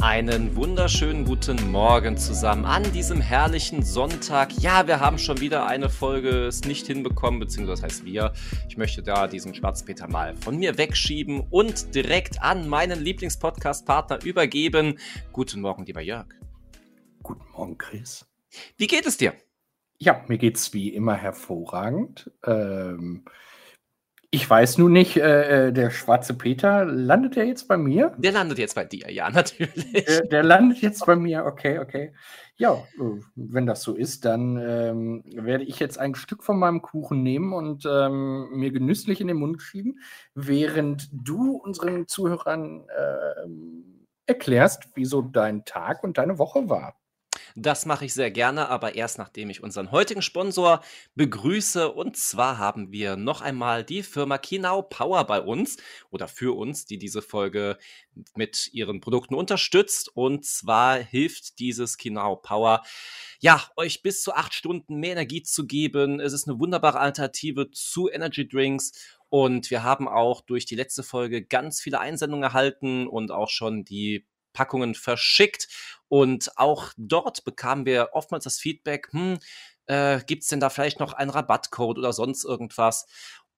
Einen wunderschönen guten Morgen zusammen an diesem herrlichen Sonntag. Ja, wir haben schon wieder eine Folge es nicht hinbekommen, beziehungsweise das heißt wir. Ich möchte da diesen Schwarzpeter mal von mir wegschieben und direkt an meinen Lieblingspodcast-Partner übergeben. Guten Morgen, lieber Jörg. Guten Morgen, Chris. Wie geht es dir? Ja, mir geht es wie immer hervorragend. Ähm, ich weiß nun nicht, äh, äh, der schwarze Peter, landet der jetzt bei mir? Der landet jetzt bei dir, ja, natürlich. Der, der landet jetzt bei mir, okay, okay. Ja, äh, wenn das so ist, dann ähm, werde ich jetzt ein Stück von meinem Kuchen nehmen und ähm, mir genüsslich in den Mund schieben, während du unseren Zuhörern äh, erklärst, wieso dein Tag und deine Woche war. Das mache ich sehr gerne, aber erst nachdem ich unseren heutigen Sponsor begrüße. Und zwar haben wir noch einmal die Firma Kinau Power bei uns oder für uns, die diese Folge mit ihren Produkten unterstützt. Und zwar hilft dieses Kinau Power, ja, euch bis zu acht Stunden mehr Energie zu geben. Es ist eine wunderbare Alternative zu Energy Drinks. Und wir haben auch durch die letzte Folge ganz viele Einsendungen erhalten und auch schon die Packungen verschickt. Und auch dort bekamen wir oftmals das Feedback, hm, äh, gibt es denn da vielleicht noch einen Rabattcode oder sonst irgendwas?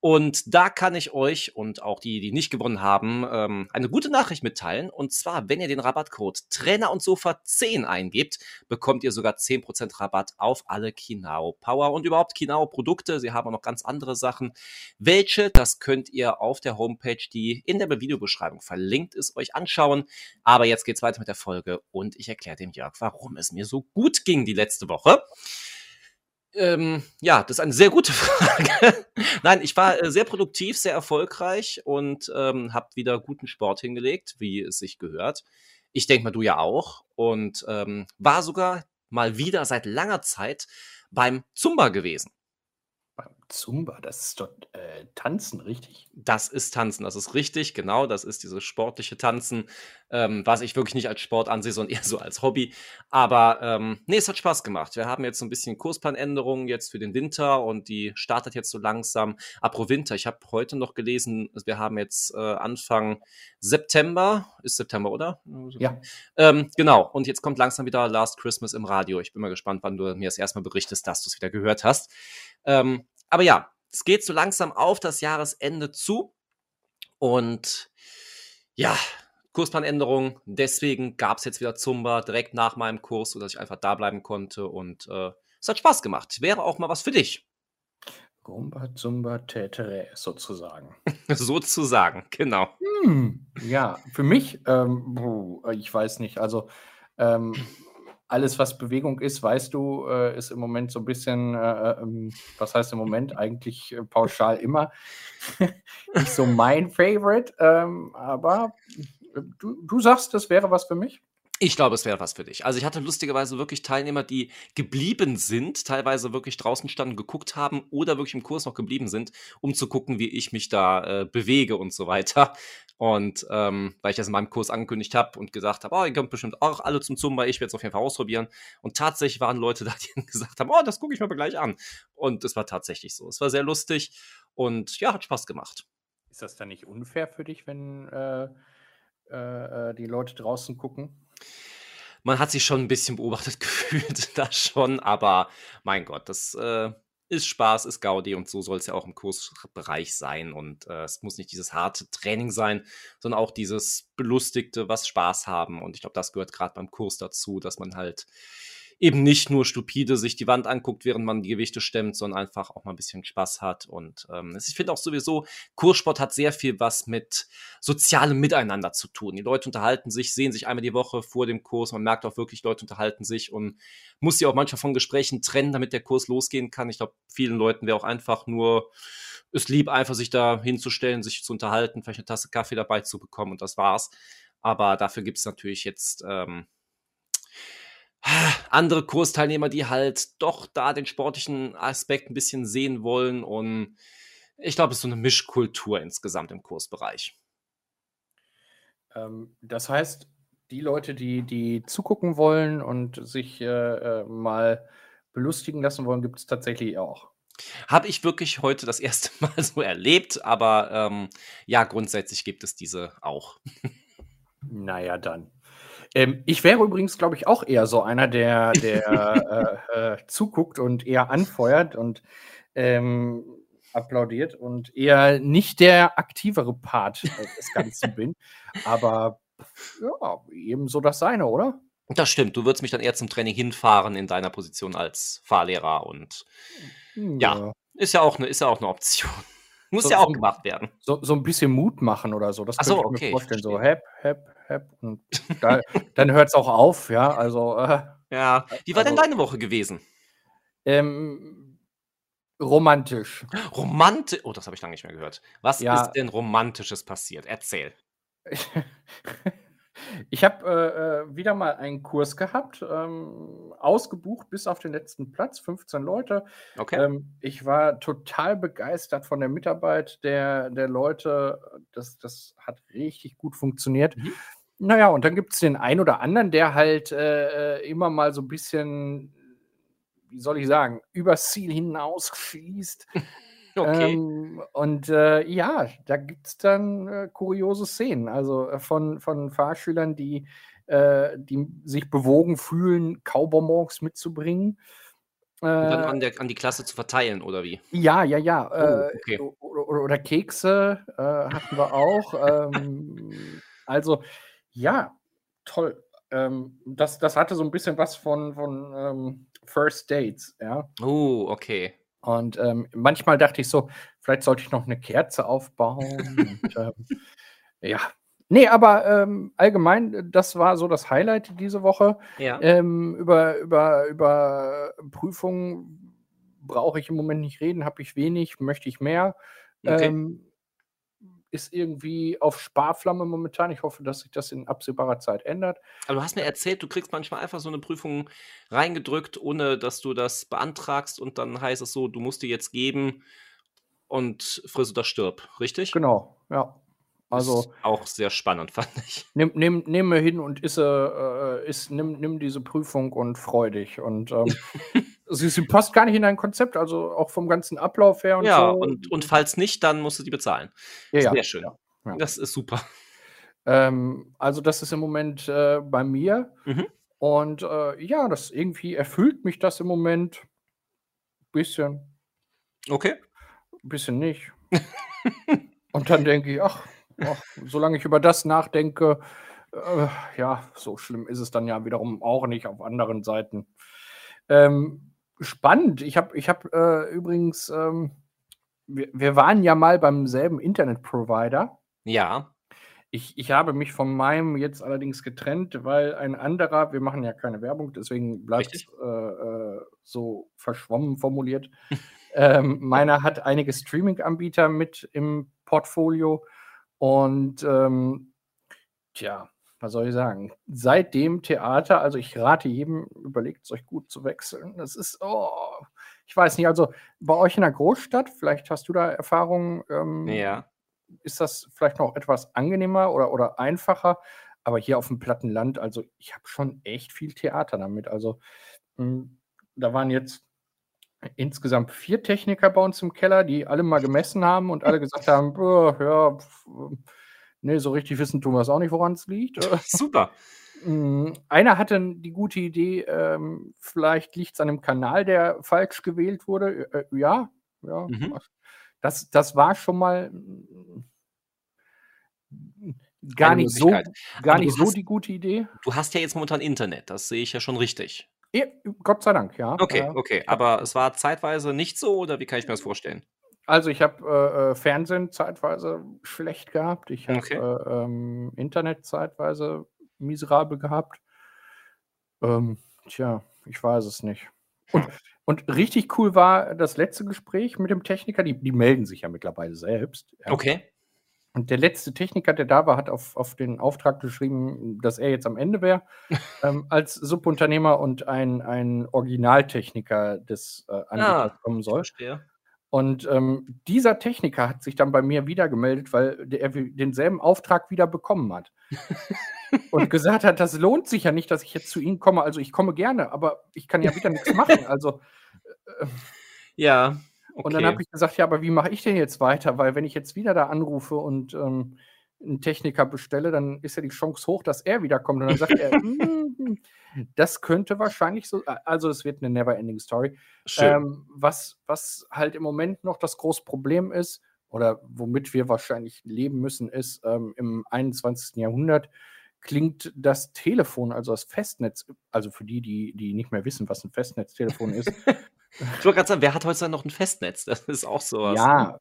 Und da kann ich euch und auch die, die nicht gewonnen haben, ähm, eine gute Nachricht mitteilen. Und zwar, wenn ihr den Rabattcode Trainer und Sofa 10 eingebt, bekommt ihr sogar 10% Rabatt auf alle Kinao Power und überhaupt Kinao Produkte. Sie haben auch noch ganz andere Sachen. Welche, das könnt ihr auf der Homepage, die in der Videobeschreibung verlinkt ist, euch anschauen. Aber jetzt geht's weiter mit der Folge und ich erkläre dem Jörg, warum es mir so gut ging die letzte Woche. Ähm, ja, das ist eine sehr gute Frage. Nein, ich war äh, sehr produktiv, sehr erfolgreich und ähm, habe wieder guten Sport hingelegt, wie es sich gehört. Ich denke mal, du ja auch. Und ähm, war sogar mal wieder seit langer Zeit beim Zumba gewesen. Zumba, das ist dort äh, Tanzen, richtig? Das ist Tanzen, das ist richtig, genau. Das ist dieses sportliche Tanzen, ähm, was ich wirklich nicht als Sport ansehe, sondern eher so als Hobby. Aber ähm, nee, es hat Spaß gemacht. Wir haben jetzt so ein bisschen Kursplanänderungen jetzt für den Winter und die startet jetzt so langsam. Apro Winter, ich habe heute noch gelesen, wir haben jetzt äh, Anfang September, ist September, oder? Ja. Ähm, genau, und jetzt kommt langsam wieder Last Christmas im Radio. Ich bin mal gespannt, wann du mir das erstmal berichtest, dass du es wieder gehört hast. Ähm, aber ja, es geht so langsam auf das Jahresende zu. Und ja, Kursplanänderung. Deswegen gab es jetzt wieder Zumba direkt nach meinem Kurs, sodass ich einfach da bleiben konnte. Und äh, es hat Spaß gemacht. Wäre auch mal was für dich. Rumba, Zumba, Tetere, sozusagen. sozusagen, genau. Hm, ja, für mich, ähm, ich weiß nicht, also ähm, alles, was Bewegung ist, weißt du, äh, ist im Moment so ein bisschen, äh, ähm, was heißt im Moment, eigentlich äh, pauschal immer nicht so mein Favorite, ähm, aber äh, du, du sagst, das wäre was für mich? Ich glaube, es wäre was für dich. Also ich hatte lustigerweise wirklich Teilnehmer, die geblieben sind, teilweise wirklich draußen standen, geguckt haben oder wirklich im Kurs noch geblieben sind, um zu gucken, wie ich mich da äh, bewege und so weiter. Und ähm, weil ich das in meinem Kurs angekündigt habe und gesagt habe, oh, ihr kommt bestimmt auch alle zum Zumba, ich werde es auf jeden Fall ausprobieren. Und tatsächlich waren Leute da, die gesagt haben, oh, das gucke ich mir aber gleich an. Und es war tatsächlich so. Es war sehr lustig und ja, hat Spaß gemacht. Ist das dann nicht unfair für dich, wenn äh, äh, äh die Leute draußen gucken? man hat sich schon ein bisschen beobachtet gefühlt, das schon, aber mein Gott, das äh, ist Spaß, ist Gaudi und so soll es ja auch im Kursbereich sein. Und äh, es muss nicht dieses harte Training sein, sondern auch dieses Belustigte, was Spaß haben. Und ich glaube, das gehört gerade beim Kurs dazu, dass man halt eben nicht nur stupide sich die Wand anguckt, während man die Gewichte stemmt, sondern einfach auch mal ein bisschen Spaß hat. Und ähm, ich finde auch sowieso, Kurssport hat sehr viel was mit sozialem Miteinander zu tun. Die Leute unterhalten sich, sehen sich einmal die Woche vor dem Kurs. Man merkt auch wirklich, Leute unterhalten sich und muss sie auch manchmal von Gesprächen trennen, damit der Kurs losgehen kann. Ich glaube, vielen Leuten wäre auch einfach nur es lieb, einfach sich da hinzustellen, sich zu unterhalten, vielleicht eine Tasse Kaffee dabei zu bekommen und das war's. Aber dafür gibt es natürlich jetzt ähm, andere Kursteilnehmer, die halt doch da den sportlichen Aspekt ein bisschen sehen wollen. Und ich glaube, es ist so eine Mischkultur insgesamt im Kursbereich. Ähm, das heißt, die Leute, die, die zugucken wollen und sich äh, äh mal belustigen lassen wollen, gibt es tatsächlich auch. Habe ich wirklich heute das erste Mal so erlebt, aber ähm, ja, grundsätzlich gibt es diese auch. naja, dann. Ähm, ich wäre übrigens, glaube ich, auch eher so einer, der, der äh, äh, zuguckt und eher anfeuert und ähm, applaudiert und eher nicht der aktivere Part des Ganzen bin. Aber ja, ebenso das seine, oder? Das stimmt. Du würdest mich dann eher zum Training hinfahren in deiner Position als Fahrlehrer und ja, ja ist ja auch eine, ist ja auch eine Option. Muss so, ja auch so, gemacht werden. So, so ein bisschen Mut machen oder so. Das Ach so, okay. vorstellen. So, hep, hep, hep. Und da, dann hört es auch auf, ja. Also. Äh, ja. Wie war also, denn deine Woche gewesen? Ähm, romantisch. Romantisch? Oh, das habe ich lange nicht mehr gehört. Was ja. ist denn Romantisches passiert? Erzähl. Ich habe äh, äh, wieder mal einen Kurs gehabt, ähm, ausgebucht bis auf den letzten Platz, 15 Leute. Okay. Ähm, ich war total begeistert von der Mitarbeit der, der Leute. Das, das hat richtig gut funktioniert. Mhm. Naja, und dann gibt es den einen oder anderen, der halt äh, äh, immer mal so ein bisschen, wie soll ich sagen, übers Ziel hinaus schießt. Okay. Ähm, und äh, ja, da gibt es dann äh, kuriose Szenen. Also äh, von, von Fahrschülern, die, äh, die sich bewogen fühlen, Kaubonbons mitzubringen. Und dann an, der, an die Klasse zu verteilen, oder wie? Ja, ja, ja. Oh, okay. oder, oder, Kekse hatten wir auch. ähm, also, ja, toll. Ähm, das, das hatte so ein bisschen was von, von ähm, First Dates, ja. Oh, okay. Und ähm, manchmal dachte ich so, vielleicht sollte ich noch eine Kerze aufbauen. und, ähm, ja. Nee, aber ähm, allgemein, das war so das Highlight diese Woche. Ja. Ähm, über, über, über Prüfungen brauche ich im Moment nicht reden, habe ich wenig, möchte ich mehr. Okay. Ähm, ist irgendwie auf Sparflamme momentan. Ich hoffe, dass sich das in absehbarer Zeit ändert. Aber du hast mir erzählt, du kriegst manchmal einfach so eine Prüfung reingedrückt, ohne dass du das beantragst und dann heißt es so, du musst dir jetzt geben und friss oder stirb, richtig? Genau, ja. Also ist auch sehr spannend, fand ich. Nimm, nimm, nimm mir hin und isse, äh, iss, nimm, nimm diese Prüfung und freu dich. Und ähm, sie, sie, passt gar nicht in dein Konzept, also auch vom ganzen Ablauf her und ja, so. Und, und falls nicht, dann musst du die bezahlen. Ja, sehr ja, schön. Ja, das ist super. Ähm, also, das ist im Moment äh, bei mir. Mhm. Und äh, ja, das irgendwie erfüllt mich das im Moment. Bisschen. Okay. Bisschen nicht. und dann denke ich, ach, ach, solange ich über das nachdenke, äh, ja, so schlimm ist es dann ja wiederum auch nicht auf anderen Seiten. Ähm, spannend. Ich habe ich hab, äh, übrigens, ähm, wir, wir, waren ja mal beim selben Internetprovider. Ja. Ich, ich habe mich von meinem jetzt allerdings getrennt, weil ein anderer, wir machen ja keine Werbung, deswegen bleibt es äh, äh, so verschwommen formuliert. ähm, meiner hat einige Streaming-Anbieter mit im Portfolio und ähm, tja, was soll ich sagen? Seitdem Theater, also ich rate jedem, überlegt es euch gut zu wechseln. Das ist, oh, ich weiß nicht, also bei euch in der Großstadt, vielleicht hast du da Erfahrungen, ähm, ja. ist das vielleicht noch etwas angenehmer oder, oder einfacher? Aber hier auf dem platten Land, also ich habe schon echt viel Theater damit. Also mh, hm, da waren jetzt insgesamt vier Techniker bei uns im Keller, die alle mal gemessen haben und alle gesagt haben, ja, Nee, so richtig wissen tun wir es auch nicht, woran es liegt. Super. Hm, einer hatte die gute Idee, ähm, vielleicht liegt es an dem Kanal, der falsch gewählt wurde. Äh, ja, ja. Mhm. Das, das war schon mal hm, gar nicht so, gar nicht so hast, die gute Idee. Du hast ja jetzt momentan Internet, das sehe ich ja schon richtig. Ja, Gott sei Dank, ja. Okay, okay. Aber es war zeitweise nicht so, oder wie kann ich mir das vorstellen? Also ich habe äh, äh, Fernsehen zeitweise schlecht gehabt. Ich habe okay. äh, ähm, Internet zeitweise miserabel gehabt. Ähm, tja, ich weiß es nicht. Und, und, richtig cool war das letzte Gespräch mit dem Techniker. Die, die melden sich ja mittlerweile selbst. Ja. Okay. Und der letzte Techniker, der da war, hat auf, auf den Auftrag geschrieben, dass er jetzt am Ende wäre, ähm, als Subunternehmer und ein, ein Originaltechniker des äh, Anbieters Ah, kommen ich soll. verstehe. Und ähm, dieser Techniker hat sich dann bei mir wieder gemeldet, weil er denselben Auftrag wieder bekommen hat. und gesagt hat, das lohnt sich ja nicht, dass ich jetzt zu Ihnen komme. Also ich komme gerne, aber ich kann ja wieder nichts machen. Also äh, Ja, und dann okay. habe ich gesagt, ja, aber wie mache ich denn jetzt weiter? Weil wenn ich jetzt wieder da anrufe und ähm, einen Techniker bestelle, dann ist ja die Chance hoch, dass er wiederkommt. Und dann sagt er, "Mm, das könnte wahrscheinlich so, also es wird eine never-ending Story. Ähm, was, was halt im Moment noch das große Problem ist, oder womit wir wahrscheinlich leben müssen, ist, ähm, im 21. Jahrhundert klingt das Telefon, also das Festnetz, also für die, die, die nicht mehr wissen, was ein Festnetztelefon ist, Ich wollte gerade sagen, wer hat heutzutage noch ein Festnetz? Das ist auch sowas. Ja,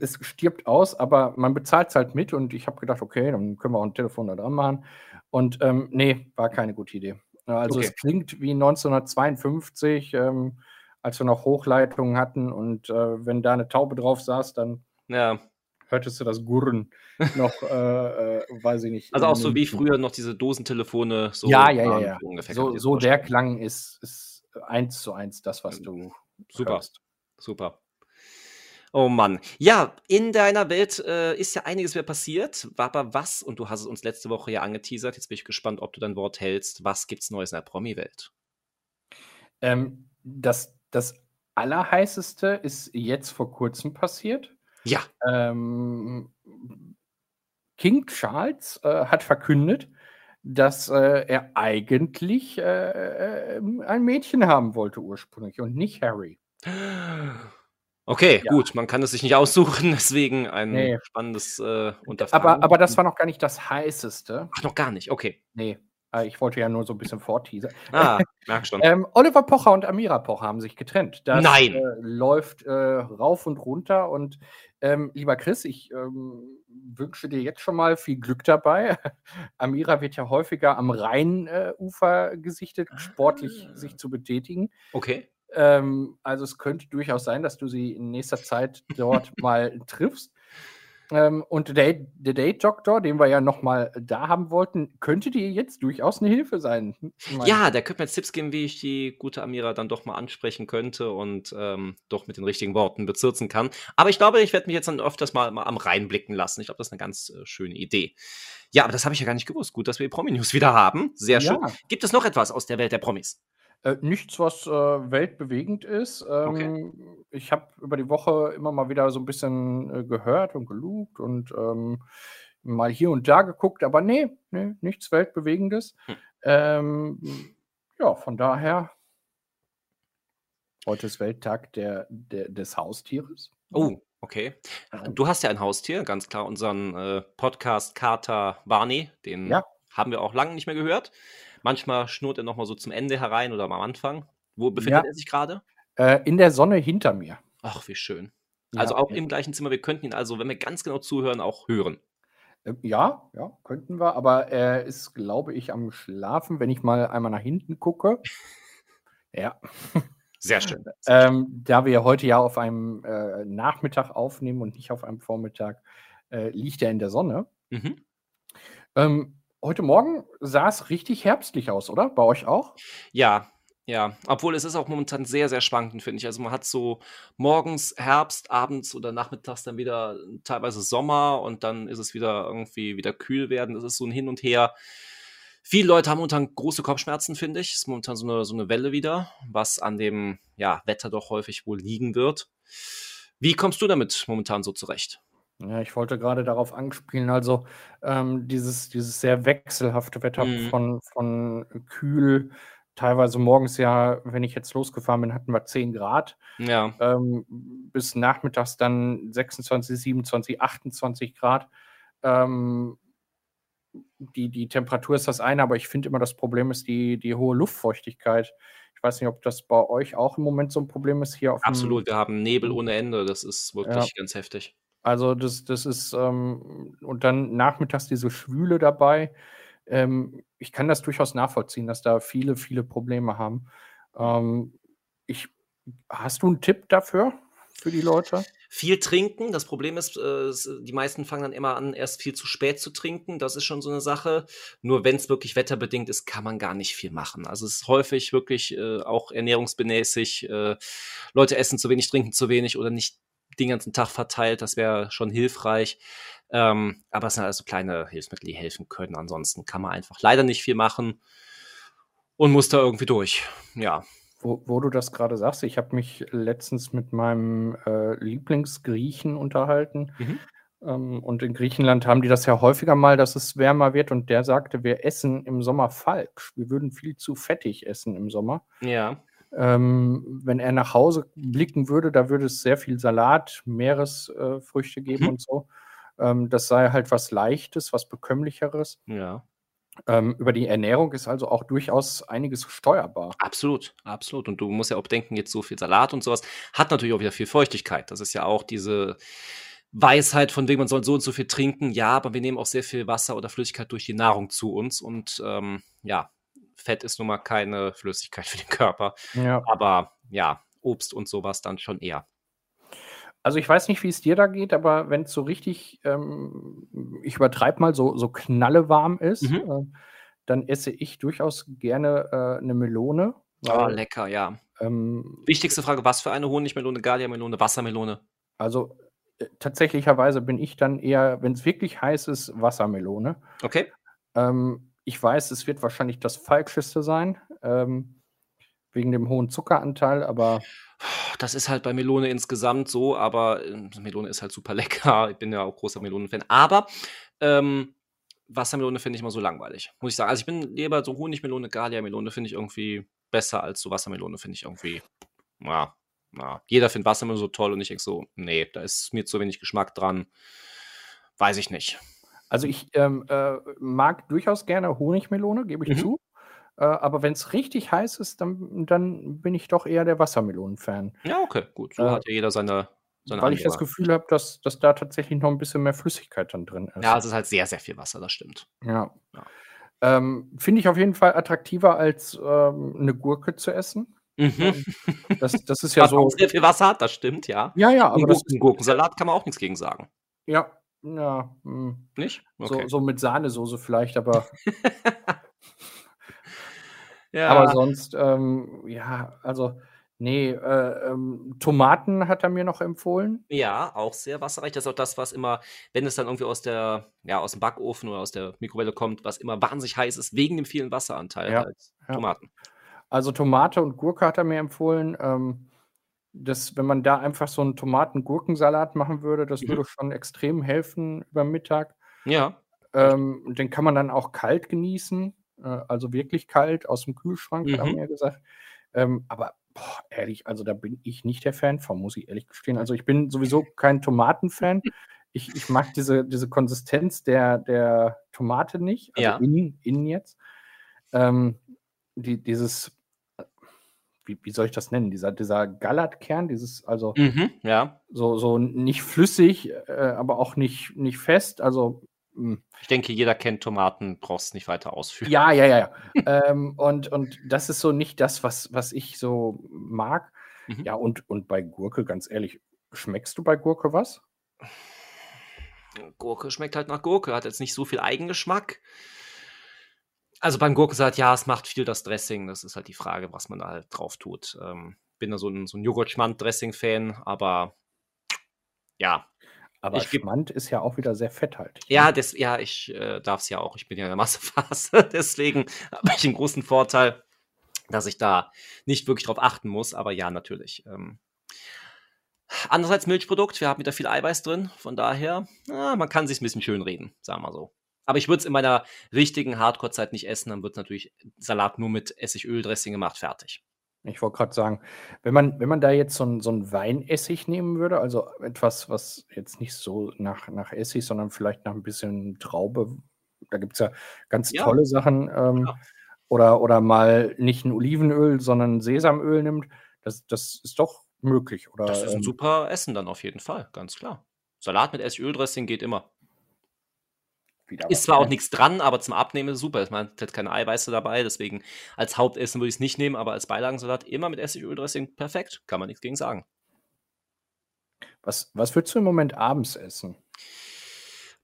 es stirbt aus, aber man bezahlt es halt mit und ich habe gedacht, okay, dann können wir auch ein Telefon da dran machen. Und ähm, nee, war keine gute Idee. Also Okay. es klingt wie 1952, ähm, als wir noch Hochleitungen hatten und äh, wenn da eine Taube drauf saß, dann Ja. hörtest du das Gurren noch, äh, äh, weiß ich nicht. Also auch so wie früher noch diese Dosentelefone. So ja, ja, ja, ja. so So, der. Klang ist, ist eins zu eins das, was du Super. hörst. Super. Oh Mann. Ja, in deiner Welt äh, ist ja einiges wieder passiert. Aber was, und du hast es uns letzte Woche ja angeteasert, jetzt bin ich gespannt, ob du dein Wort hältst. Was gibt's Neues in der Promi-Welt? Ähm, das, das Allerheißeste ist jetzt vor kurzem passiert. Ja. Ähm, King Charles äh, hat verkündet, dass äh, er eigentlich äh, äh, ein Mädchen haben wollte ursprünglich und nicht Harry. Okay, Ja. gut, man kann es sich nicht aussuchen, deswegen ein Nee. spannendes äh, Unterfangen. Aber, aber das war noch gar nicht das Heißeste. Ach, noch gar nicht, okay. Nee, äh, ich wollte ja nur so ein bisschen vorteasern. Ah, merk schon. Ähm, Oliver Pocher und Amira Pocher haben sich getrennt. Das Nein. Äh, läuft rauf und runter. Und ähm, lieber Chris, ich ähm, wünsche dir jetzt schon mal viel Glück dabei. Amira wird ja häufiger am Rheinufer äh, gesichtet, sportlich Ah. sich zu betätigen. Okay. Ähm, also es könnte durchaus sein, dass du sie in nächster Zeit dort mal triffst. Ähm, und der, Date- der Date-Doktor, den wir ja noch mal da haben wollten, könnte dir jetzt durchaus eine Hilfe sein. Ja, der könnte mir jetzt Tipps geben, wie ich die gute Amira dann doch mal ansprechen könnte und ähm, doch mit den richtigen Worten bezirzen kann. Aber ich glaube, ich werde mich jetzt dann öfters mal, mal am Rhein blicken lassen. Ich glaube, das ist eine ganz äh, schöne Idee. Ja, aber das habe ich ja gar nicht gewusst. Gut, dass wir die Promi-News wieder haben. Sehr schön. Ja. Gibt es noch etwas aus der Welt der Promis? Äh, nichts, was äh, weltbewegend ist. Ähm, Ich habe über die Woche immer mal wieder so ein bisschen äh, gehört und gelugt und ähm, mal hier und da geguckt, aber nee, nee nichts Weltbewegendes. Hm. Ähm, ja, von daher, heute ist Welttag der, der, des Haustieres. Oh, okay. Ähm, Du hast ja ein Haustier, ganz klar unseren äh, Podcast Kater Barney. Den Ja. haben wir auch lange nicht mehr gehört. Manchmal schnurrt er noch mal so zum Ende herein oder am Anfang. Wo befindet Ja. er sich gerade? Äh, in der Sonne hinter mir. Ach, wie schön. Ja, Also auch ja. im gleichen Zimmer. Wir könnten ihn also, wenn wir ganz genau zuhören, auch hören. Äh, Ja, ja, könnten wir, aber er ist, glaube ich, am Schlafen, wenn ich mal einmal nach hinten gucke. Ja. Sehr schön. Sehr schön. Ähm, da wir heute ja auf einem äh, Nachmittag aufnehmen und nicht auf einem Vormittag, äh, liegt er in der Sonne. Mhm. Ähm, heute Morgen sah es richtig herbstlich aus, oder? Bei euch auch? Ja, ja. Obwohl es ist auch momentan sehr, sehr schwankend, finde ich. Also man hat so morgens Herbst, abends oder nachmittags dann wieder teilweise Sommer und dann ist es wieder irgendwie wieder kühl werden. Das ist so ein Hin und Her. Viele Leute haben momentan große Kopfschmerzen, finde ich. Ist momentan so eine, so eine Welle wieder, was an dem ja, Wetter doch häufig wohl liegen wird. Wie kommst du damit momentan so zurecht? Ja, ich wollte gerade darauf anspielen, also ähm, dieses, dieses sehr wechselhafte Wetter Mhm. von, von kühl, teilweise morgens ja, wenn ich jetzt losgefahren bin, hatten wir 10 Grad. Ja, ähm, bis nachmittags dann 26, 27, 28 Grad. Ähm, die, die Temperatur ist das eine, aber ich finde immer, das Problem ist die, die hohe Luftfeuchtigkeit. Ich weiß nicht, ob das bei euch auch im Moment so ein Problem ist hier absolut. Wir haben Nebel ohne Ende. Das ist wirklich Ja. ganz heftig. Also das, das ist, ähm, und dann nachmittags diese Schwüle dabei. Ähm, ich kann das durchaus nachvollziehen, dass da viele, viele Probleme haben. Ähm, ich, hast du einen Tipp dafür, für die Leute? viel trinken. Das Problem ist, äh, die meisten fangen dann immer an, erst viel zu spät zu trinken. Das ist schon so eine Sache. Nur wenn es wirklich wetterbedingt ist, kann man gar nicht viel machen. Also es ist häufig wirklich äh, auch ernährungsbemäßig. Äh, Leute essen zu wenig, trinken zu wenig oder nicht den ganzen Tag verteilt. Das wäre schon hilfreich. Ähm, aber es sind also kleine Hilfsmittel, die helfen können. Ansonsten kann man einfach leider nicht viel machen und muss da irgendwie durch. Ja. Wo, wo du das gerade sagst, ich habe mich letztens mit meinem äh, Lieblingsgriechen unterhalten. Mhm. Ähm, und in Griechenland haben die das ja häufiger mal, dass es wärmer wird. Und der sagte, wir essen im Sommer falsch. Wir würden viel zu fettig essen im Sommer. Ja. Ähm, wenn er nach Hause blicken würde, da würde es sehr viel Salat, Meeresfrüchte äh, geben mhm. und so. Ähm, das sei halt was Leichtes, was Bekömmlicheres. Ja. Ähm, über die Ernährung ist also auch durchaus einiges steuerbar. Absolut, absolut. Und du musst ja auch denken, jetzt so viel Salat und sowas hat natürlich auch wieder viel Feuchtigkeit. Das ist ja auch diese Weisheit, von wegen man soll so und so viel trinken. Ja, aber wir nehmen auch sehr viel Wasser oder Flüssigkeit durch die Nahrung zu uns. Und ähm, ja, Fett ist nun mal keine Flüssigkeit für den Körper. Ja. Aber ja, Obst und sowas dann schon eher. Also ich weiß nicht, wie es dir da geht, aber wenn es so richtig, ähm, ich übertreibe mal, so, so knallewarm ist, mhm. äh, dann esse ich durchaus gerne äh, eine Melone. Weil, oh, lecker, ja. Ähm, Wichtigste Frage, was für eine Honigmelone, Galia-Melone, Wassermelone? Also äh, tatsächlicherweise bin ich dann eher, wenn es wirklich heiß ist, Wassermelone. Okay. Ähm, ich weiß, es wird wahrscheinlich das Falscheste sein, ähm, wegen dem hohen Zuckeranteil, aber das ist halt bei Melone insgesamt so, aber äh, Melone ist halt super lecker. Ich bin ja auch großer Melonenfan. Aber ähm, Wassermelone finde ich immer so langweilig, muss ich sagen. Also ich bin lieber so Honigmelone, Galia-Melone finde ich irgendwie besser als so Wassermelone, finde ich irgendwie, ja, ja. Jeder findet Wassermelone so toll und ich denke so, nee, da ist mir zu wenig Geschmack dran. Weiß ich nicht. Also ich ähm, äh, mag durchaus gerne Honigmelone, gebe ich mhm. zu. Äh, aber wenn es richtig heiß ist, dann, dann bin ich doch eher der Wassermelonen-Fan. Ja, okay, gut. So äh, hat ja jeder seine, seine Weil ich das Gefühl habe, dass, dass da tatsächlich noch ein bisschen mehr Flüssigkeit dann drin ist. Ja, es ist halt sehr, sehr viel Wasser, das stimmt. Ja. ja. Ähm, Finde ich auf jeden Fall attraktiver, als ähm, eine Gurke zu essen. Mhm. Ähm, das, das ist ja so. sehr viel Wasser hat, das stimmt, ja. Ja, ja, aber. das, Gurkensalat kann man auch nichts gegen sagen. Ja, ja. Mh. Hm. Nicht? Okay. So, so mit Sahnesoße vielleicht, aber. Ja. Aber sonst, ähm, ja, also, nee, äh, ähm, Tomaten hat er mir noch empfohlen. Ja, auch sehr wasserreich. Das ist auch das, was immer, wenn es dann irgendwie aus der, ja, aus dem Backofen oder aus der Mikrowelle kommt, was immer wahnsinnig heiß ist, wegen dem vielen Wasseranteil Ja, halt. Tomaten. Also Tomate und Gurke hat er mir empfohlen. Ähm, das, wenn man da einfach so einen Tomaten-Gurkensalat machen würde, das Mhm. würde schon extrem helfen über Mittag. Ja. Ähm, den kann man dann auch kalt genießen äh, also wirklich kalt aus dem Kühlschrank, hat er mhm. mir gesagt. Ähm, aber boah, ehrlich, also da bin ich nicht der Fan von, muss ich ehrlich gestehen. Also ich bin sowieso kein Tomatenfan. Ich, ich mag diese, diese Konsistenz der, der Tomate nicht, also Ja. innen, innen jetzt. Ähm, die, dieses, wie, wie soll ich das nennen? Dieser, dieser Gallatkern, dieses, also Mhm, ja. so, so nicht flüssig, äh, aber auch nicht, nicht fest. Also hm. Ich denke, jeder kennt Tomaten, brauchst nicht weiter ausführen. Ja, ja, ja. ja. ähm, und, und das ist so nicht das, was, was ich so mag. Mhm. Ja, und, und bei Gurke, ganz ehrlich, schmeckst du bei Gurke was? Gurke schmeckt halt nach Gurke, hat jetzt nicht so viel Eigengeschmack. Also beim Gurkensalat, ja, es macht viel das Dressing. Das ist halt die Frage, was man da halt drauf tut. Ähm, bin da so ein, so ein Joghurt-Schmand-Dressing-Fan, aber ja, aber ich Schmand ist ja auch wieder sehr fetthaltig. Ja, ne? das, ja, ich äh, darf es ja auch. Ich bin ja in der Massephase. Deswegen habe ich einen großen Vorteil, dass ich da nicht wirklich drauf achten muss. Aber ja, natürlich. Ähm, andererseits Milchprodukt. Wir haben wieder viel Eiweiß drin. Von daher, ja, man kann sich ein bisschen schön reden, sagen wir so. Aber ich würde es in meiner richtigen Hardcore-Zeit nicht essen. Dann wird natürlich Salat nur mit Essigöl-Dressing gemacht, fertig. Ich wollte gerade sagen, wenn man, wenn man da jetzt so ein, so 'n Weinessig nehmen würde, also etwas, was jetzt nicht so nach, nach Essig, sondern vielleicht nach ein bisschen Traube, da gibt es ja ganz Ja. tolle Sachen, ähm, Ja. oder, oder mal nicht ein Olivenöl, sondern Sesamöl nimmt, das, das ist doch möglich, oder? Das ist ein ähm super Essen dann auf jeden Fall, ganz klar. Salat mit Essigöl-Dressing geht immer. Wieder Ist zwar auch nichts dran, aber zum Abnehmen ist es super. Man hat keine Eiweiße dabei, deswegen als Hauptessen würde ich es nicht nehmen, aber als Beilagensalat immer mit Essigöl-Dressing perfekt. Kann man nichts gegen sagen. Was, was würdest du im Moment abends essen?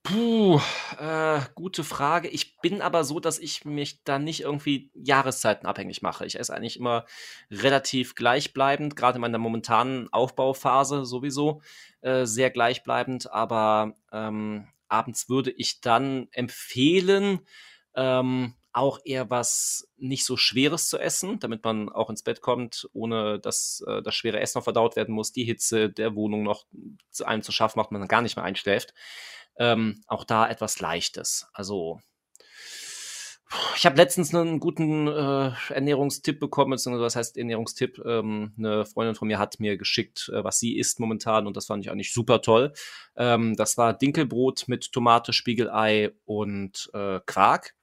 Puh, äh, gute Frage. Ich bin aber so, dass ich mich da nicht irgendwie Jahreszeiten abhängig mache. Ich esse eigentlich immer relativ gleichbleibend, gerade in meiner momentanen Aufbauphase sowieso äh, sehr gleichbleibend. Aber ähm, abends würde ich dann empfehlen, ähm, auch eher was nicht so Schweres zu essen, damit man auch ins Bett kommt, ohne dass äh, das schwere Essen noch verdaut werden muss, die Hitze der Wohnung noch zu einem zu schaffen macht, man dann gar nicht mehr einschläft. Ähm, auch da etwas Leichtes. Also ich habe letztens einen guten äh, Ernährungstipp bekommen, beziehungsweise was heißt Ernährungstipp? Ähm, eine Freundin von mir hat mir geschickt, äh, was sie isst momentan und das fand ich eigentlich super toll. Ähm, das war Dinkelbrot mit Tomate, Spiegelei und äh, Quark.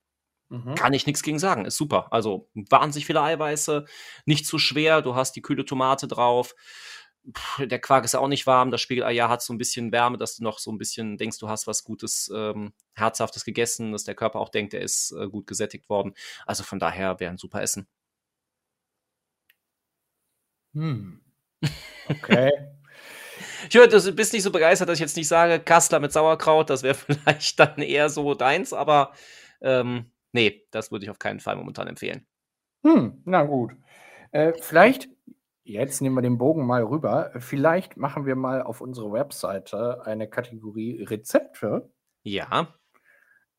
Mhm. Kann ich nichts gegen sagen, ist super. Also wahnsinnig viele Eiweiße, nicht zu schwer, du hast die kühle Tomate drauf der Quark ist ja auch nicht warm, das Spiegelei ja hat so ein bisschen Wärme, dass du noch so ein bisschen denkst, du hast was Gutes, ähm, Herzhaftes gegessen, dass der Körper auch denkt, er ist äh, gut gesättigt worden. Also von daher wäre ein super Essen. Hm. Okay. ich höre, du bist nicht so begeistert, dass ich jetzt nicht sage, Kassler mit Sauerkraut, das wäre vielleicht dann eher so deins, aber ähm, nee, das würde ich auf keinen Fall momentan empfehlen. Hm, na gut. Äh, vielleicht Jetzt nehmen wir den Bogen mal rüber. Vielleicht machen wir mal auf unsere Webseite eine Kategorie Rezepte. Ja.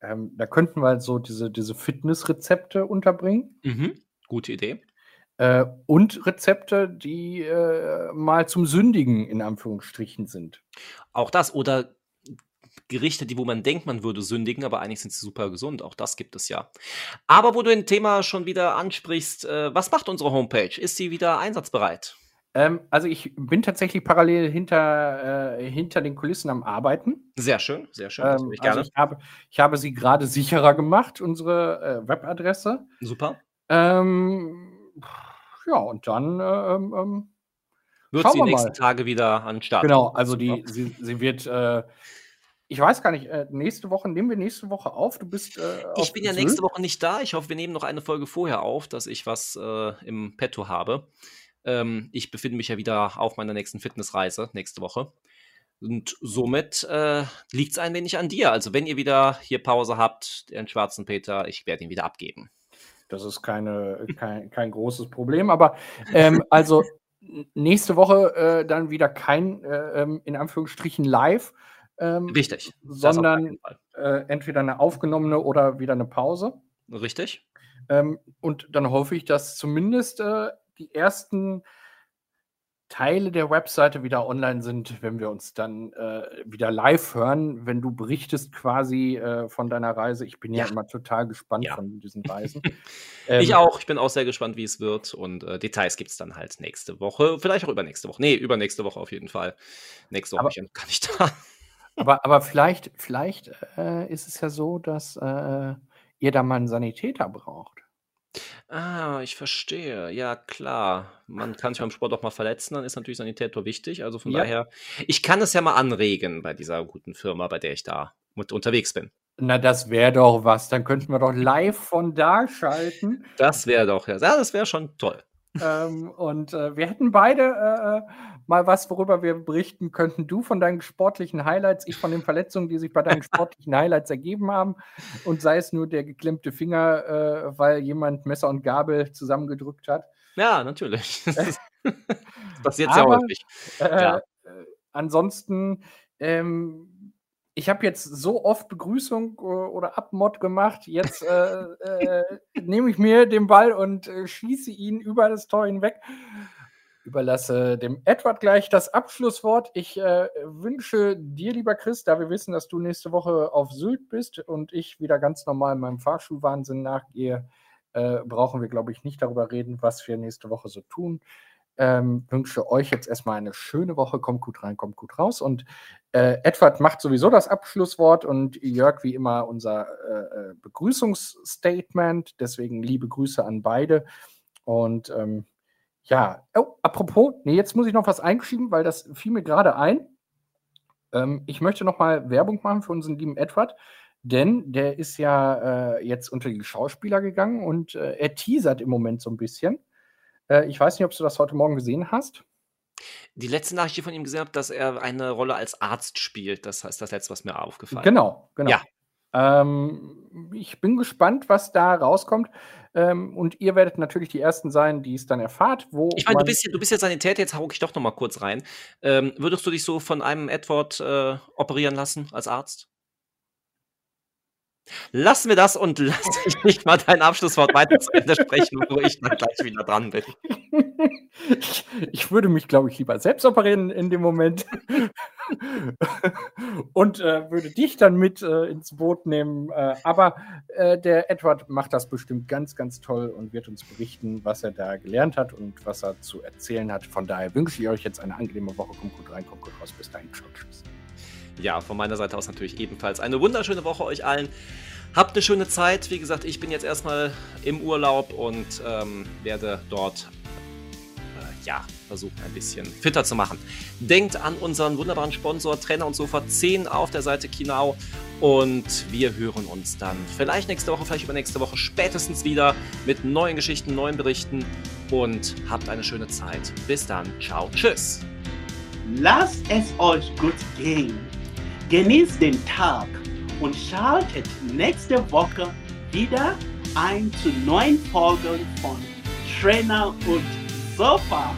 Ähm, da könnten wir so diese, diese Fitnessrezepte unterbringen. Mhm. Gute Idee. Äh, und Rezepte, die äh, mal zum Sündigen in Anführungsstrichen sind. Auch das. Oder Gerichte, die wo man denkt, man würde sündigen, aber eigentlich sind sie super gesund. Auch das gibt es ja. Aber wo du ein Thema schon wieder ansprichst, äh, was macht unsere Homepage? Ist sie wieder einsatzbereit? Ähm, also ich bin tatsächlich parallel hinter, äh, hinter den Kulissen am Arbeiten. Sehr schön, sehr schön. Ähm, ich, also ich, habe, ich habe sie gerade sicherer gemacht, unsere äh, Webadresse. Super. Ähm, ja, und dann äh, ähm, ähm, wird sie die nächsten mal. Tage wieder an Start. Genau, also die, sie, sie wird äh, ich weiß gar nicht, äh, nächste Woche, nehmen wir nächste Woche auf? Du bist. Äh, ich bin ja nächste Woche nicht da. Ich hoffe, wir nehmen noch eine Folge vorher auf, dass ich was äh, im Petto habe. Ähm, ich befinde mich ja wieder auf meiner nächsten Fitnessreise nächste Woche. Und somit äh, liegt es ein wenig an dir. Also, wenn ihr wieder hier Pause habt, den schwarzen Peter, ich werde ihn wieder abgeben. Das ist keine, kein, kein großes Problem. Aber ähm, also nächste Woche äh, dann wieder kein, äh, ähm, in Anführungsstrichen, live ähm, Richtig. Sondern äh, entweder eine aufgenommene oder wieder eine Pause. Richtig. Ähm, und dann hoffe ich, dass zumindest äh, die ersten Teile der Webseite wieder online sind, wenn wir uns dann äh, wieder live hören, wenn du berichtest quasi äh, von deiner Reise. Ich bin ja, ja immer total gespannt ja. von diesen Reisen. ähm, ich auch. Ich bin auch sehr gespannt, wie es wird. Und äh, Details gibt es dann halt nächste Woche. Vielleicht auch übernächste Woche. Nee, übernächste Woche auf jeden Fall. Nächste Woche aber, kann ich da. Aber, aber vielleicht, vielleicht äh, ist es ja so, dass äh, ihr da mal einen Sanitäter braucht. Ah, ich verstehe. Ja, klar. Man kann sich beim Sport auch mal verletzen, dann ist natürlich Sanitäter wichtig. Also von ja. daher, ich kann es ja mal anregen bei dieser guten Firma, bei der ich da mit unterwegs bin. Na, das wäre doch was. Dann könnten wir doch live von da schalten. Das wäre doch, ja. ja das wäre schon toll. Ähm, und äh, wir hätten beide äh, äh mal was, worüber wir berichten könnten. Du von deinen sportlichen Highlights, ich von den Verletzungen, die sich bei deinen sportlichen Highlights ergeben haben. Und sei es nur der geklemmte Finger, äh, weil jemand Messer und Gabel zusammengedrückt hat. Ja, natürlich. Das passiert sehr häufig. Äh, äh, ansonsten, ähm, ich habe jetzt so oft Begrüßung äh, oder Abmod gemacht. Jetzt äh, äh, nehme ich mir den Ball und äh, schieße ihn über das Tor hinweg überlasse dem Edward gleich das Abschlusswort. Ich äh, wünsche dir, lieber Chris, da wir wissen, dass du nächste Woche auf Sylt bist und ich wieder ganz normal meinem Fahrschulwahnsinn nachgehe, äh, brauchen wir, glaube ich, nicht darüber reden, was wir nächste Woche so tun. Ähm, wünsche euch jetzt erstmal eine schöne Woche. Kommt gut rein, kommt gut raus. Und äh, Edward macht sowieso das Abschlusswort und Jörg wie immer unser äh, äh Begrüßungsstatement. Deswegen liebe Grüße an beide. Und ähm, ja, oh, apropos, nee, jetzt muss ich noch was einschieben, weil das fiel mir gerade ein. Ähm, ich möchte noch mal Werbung machen für unseren lieben Edward, denn der ist ja äh, jetzt unter die Schauspieler gegangen und äh, er teasert im Moment so ein bisschen. Äh, ich weiß nicht, ob du das heute Morgen gesehen hast. Die letzte Nachricht, die ich von ihm gesehen habe, dass er eine Rolle als Arzt spielt. Das heißt, das letzte, was mir aufgefallen Genau, genau. Ja. Ähm, ich bin gespannt, was da rauskommt. Ähm, und ihr werdet natürlich die Ersten sein, die es dann erfahrt, wo Ich meine, du bist, ja- du bist ja Sanität, jetzt hauke ich doch noch mal kurz rein. Ähm, würdest du dich so von einem Edward äh, operieren lassen als Arzt? Lassen wir das und lass dich nicht mal dein Abschlusswort weiter zu Ende sprechen, wo ich dann gleich wieder dran bin. ich, ich würde mich, glaube ich, lieber selbst operieren in dem Moment. und äh, würde dich dann mit äh, ins Boot nehmen. Äh, aber äh, der Edward macht das bestimmt ganz, ganz toll und wird uns berichten, was er da gelernt hat und was er zu erzählen hat. Von daher wünsche ich euch jetzt eine angenehme Woche. Kommt gut rein, kommt gut raus. Bis dahin. Tschüss. Ja, von meiner Seite aus natürlich ebenfalls eine wunderschöne Woche euch allen. Habt eine schöne Zeit. Wie gesagt, ich bin jetzt erstmal im Urlaub und ähm, werde dort äh, ja, versuchen, ein bisschen fitter zu machen. Denkt an unseren wunderbaren Sponsor Trainer und Sofa 10 auf der Seite Kinau und wir hören uns dann vielleicht nächste Woche, vielleicht übernächste Woche spätestens wieder mit neuen Geschichten, neuen Berichten und habt eine schöne Zeit. Bis dann. Ciao. Tschüss. Lasst es euch gut gehen. Genießt den Tag und schaltet nächste Woche wieder ein zu neuen Folgen von Trainer und Sofa.